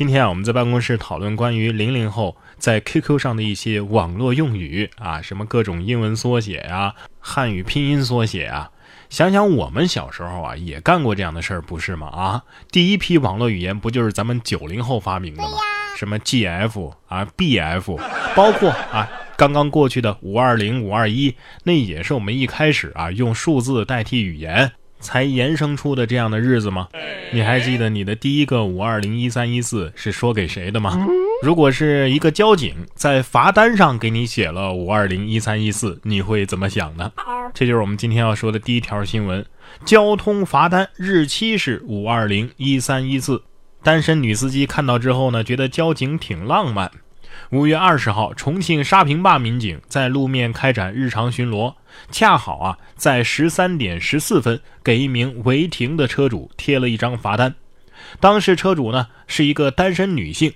今天啊，我们在办公室讨论关于零零后在 QQ 上的一些网络用语啊，什么各种英文缩写啊、汉语拼音缩写啊。想想我们小时候啊，也干过这样的事儿，不是吗？啊，第一批网络语言不就是咱们九零后发明的吗？什么 GF 啊、BF，包括啊，刚刚过去的五二零、五二一，那也是我们一开始啊用数字代替语言。才延伸出的这样的日子吗？你还记得你的第一个五二零一三一四是说给谁的吗？如果是一个交警在罚单上给你写了五二零一三一四，你会怎么想呢？这就是我们今天要说的第一条新闻：交通罚单日期是五二零一三一四。单身女司机看到之后呢，觉得交警挺浪漫。五月二十号，重庆沙坪坝民警在路面开展日常巡逻，恰好啊，在十三点十四分给一名违停的车主贴了一张罚单。当时车主呢是一个单身女性，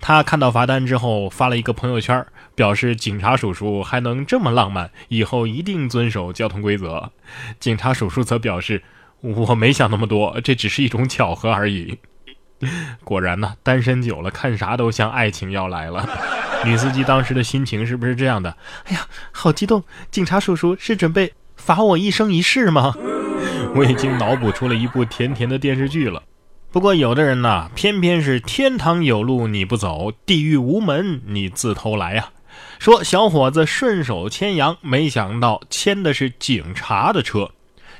她看到罚单之后发了一个朋友圈，表示警察叔叔还能这么浪漫，以后一定遵守交通规则。警察叔叔则表示：“我没想那么多，这只是一种巧合而已。” 果然呢，单身久了，看啥都像爱情要来了。女司机当时的心情是不是这样的？哎呀，好激动！警察叔叔是准备罚我一生一世吗？我已经脑补出了一部甜甜的电视剧了。不过有的人呢，偏偏是天堂有路你不走，地狱无门你自偷来呀。说小伙子顺手牵羊，没想到牵的是警察的车。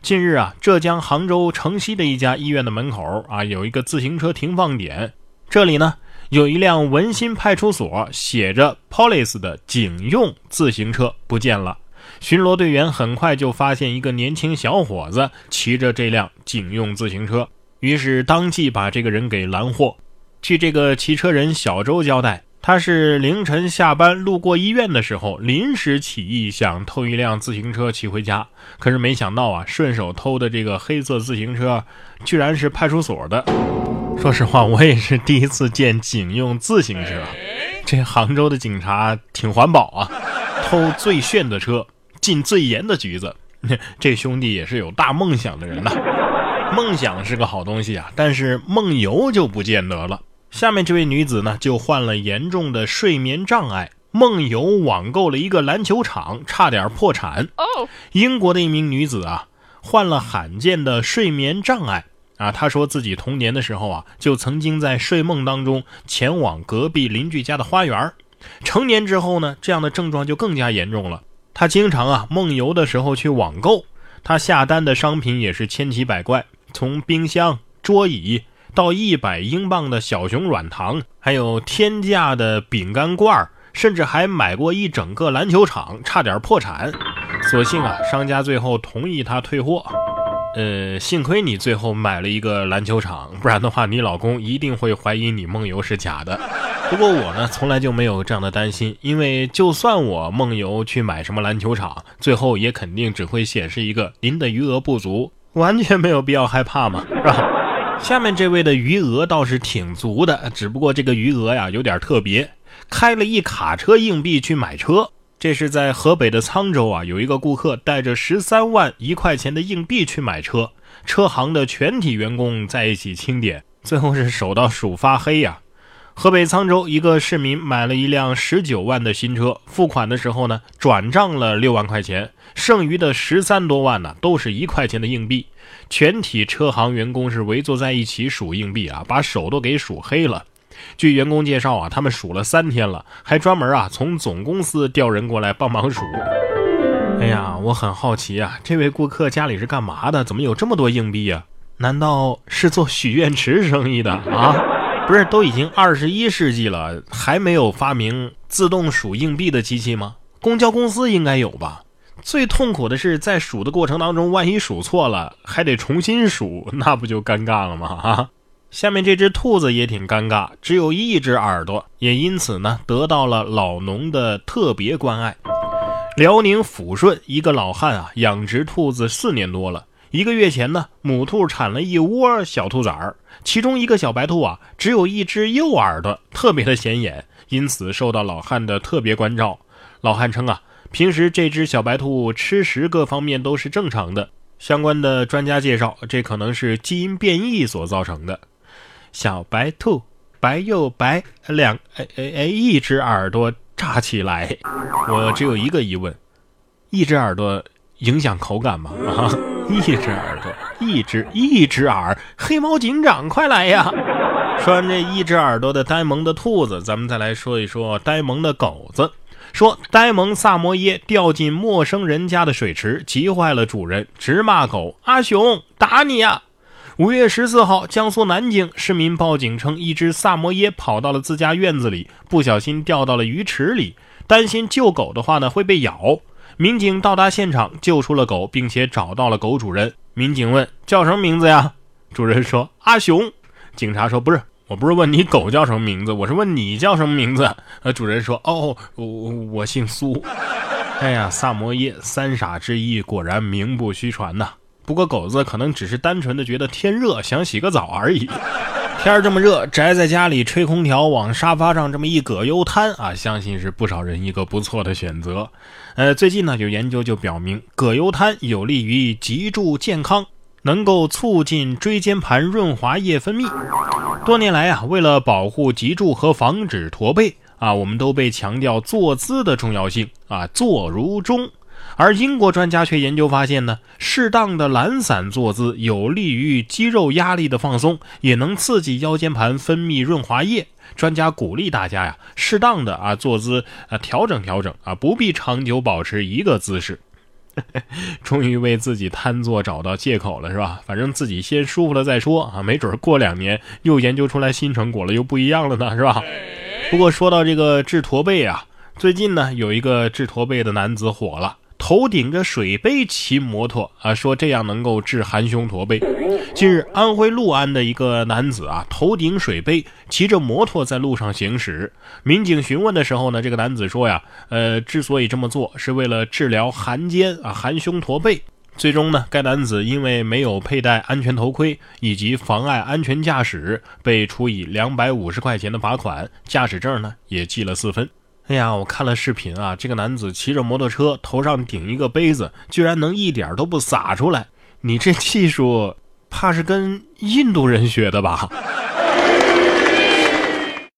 近日啊，浙江杭州城西的一家医院的门口啊，有一个自行车停放点，这里呢有一辆文心派出所写着 “police” 的警用自行车不见了。巡逻队员很快就发现一个年轻小伙子骑着这辆警用自行车，于是当即把这个人给拦获。据这个骑车人小周交代。他是凌晨下班路过医院的时候，临时起意想偷一辆自行车骑回家，可是没想到啊，顺手偷的这个黑色自行车，居然是派出所的。说实话，我也是第一次见警用自行车，这杭州的警察挺环保啊，偷最炫的车，进最严的局子。这兄弟也是有大梦想的人呐，梦想是个好东西啊，但是梦游就不见得了。下面这位女子呢，就患了严重的睡眠障碍，梦游网购了一个篮球场，差点破产。哦，英国的一名女子啊，患了罕见的睡眠障碍啊，她说自己童年的时候啊，就曾经在睡梦当中前往隔壁邻居家的花园。成年之后呢，这样的症状就更加严重了。她经常啊梦游的时候去网购，她下单的商品也是千奇百怪，从冰箱、桌椅。到一百英镑的小熊软糖，还有天价的饼干罐儿，甚至还买过一整个篮球场，差点破产。所幸啊，商家最后同意他退货。呃，幸亏你最后买了一个篮球场，不然的话，你老公一定会怀疑你梦游是假的。不过我呢，从来就没有这样的担心，因为就算我梦游去买什么篮球场，最后也肯定只会显示一个您的余额不足，完全没有必要害怕嘛，是吧？下面这位的余额倒是挺足的，只不过这个余额呀有点特别，开了一卡车硬币去买车。这是在河北的沧州啊，有一个顾客带着十三万一块钱的硬币去买车，车行的全体员工在一起清点，最后是手到数发黑呀。河北沧州一个市民买了一辆十九万的新车，付款的时候呢，转账了六万块钱，剩余的十三多万呢，都是一块钱的硬币。全体车行员工是围坐在一起数硬币啊，把手都给数黑了。据员工介绍啊，他们数了三天了，还专门啊从总公司调人过来帮忙数。哎呀，我很好奇啊，这位顾客家里是干嘛的？怎么有这么多硬币啊？难道是做许愿池生意的啊？不是都已经二十一世纪了，还没有发明自动数硬币的机器吗？公交公司应该有吧？最痛苦的是在数的过程当中，万一数错了，还得重新数，那不就尴尬了吗？啊！下面这只兔子也挺尴尬，只有一只耳朵，也因此呢得到了老农的特别关爱。辽宁抚顺一个老汉啊，养殖兔子四年多了。一个月前呢，母兔产了一窝小兔崽儿，其中一个小白兔啊，只有一只右耳朵，特别的显眼，因此受到老汉的特别关照。老汉称啊，平时这只小白兔吃食各方面都是正常的。相关的专家介绍，这可能是基因变异所造成的。小白兔，白又白，两哎哎哎，一只耳朵炸起来。我只有一个疑问：一只耳朵影响口感吗？啊，一只耳朵，一只一只耳，黑猫警长快来呀！说完这一只耳朵的呆萌的兔子，咱们再来说一说呆萌的狗子。说呆萌萨摩耶掉进陌生人家的水池，急坏了主人，直骂狗：“阿雄，打你呀！”五月十四号，江苏南京市民报警称，一只萨摩耶跑到了自家院子里，不小心掉到了鱼池里，担心救狗的话呢会被咬。民警到达现场，救出了狗，并且找到了狗主人。民警问：“叫什么名字呀？”主人说：“阿雄。”警察说：“不是。”我不是问你狗叫什么名字，我是问你叫什么名字。呃，主人说：“哦，我我姓苏。”哎呀，萨摩耶三傻之一，果然名不虚传呐。不过狗子可能只是单纯的觉得天热，想洗个澡而已。天儿这么热，宅在家里吹空调，往沙发上这么一葛优瘫啊，相信是不少人一个不错的选择。呃，最近呢，有研究就表明，葛优瘫有利于脊柱健康。能够促进椎间盘润滑液分泌。多年来啊，为了保护脊柱和防止驼背啊，我们都被强调坐姿的重要性啊，坐如钟。而英国专家却研究发现呢，适当的懒散坐姿有利于肌肉压力的放松，也能刺激腰间盘分泌润滑液。专家鼓励大家呀，适当的啊坐姿啊调整调整啊，不必长久保持一个姿势。终于为自己瘫坐找到借口了，是吧？反正自己先舒服了再说啊，没准过两年又研究出来新成果了，又不一样了呢，是吧？不过说到这个治驼背啊，最近呢有一个治驼背的男子火了。头顶着水杯骑摩托啊，说这样能够治含胸驼背。近日，安徽六安的一个男子啊，头顶水杯骑着摩托在路上行驶。民警询问的时候呢，这个男子说呀，呃，之所以这么做，是为了治疗含肩啊、含胸驼背。最终呢，该男子因为没有佩戴安全头盔以及妨碍安全驾驶，被处以两百五十块钱的罚款，驾驶证呢也记了四分。哎呀，我看了视频啊，这个男子骑着摩托车，头上顶一个杯子，居然能一点都不洒出来。你这技术，怕是跟印度人学的吧？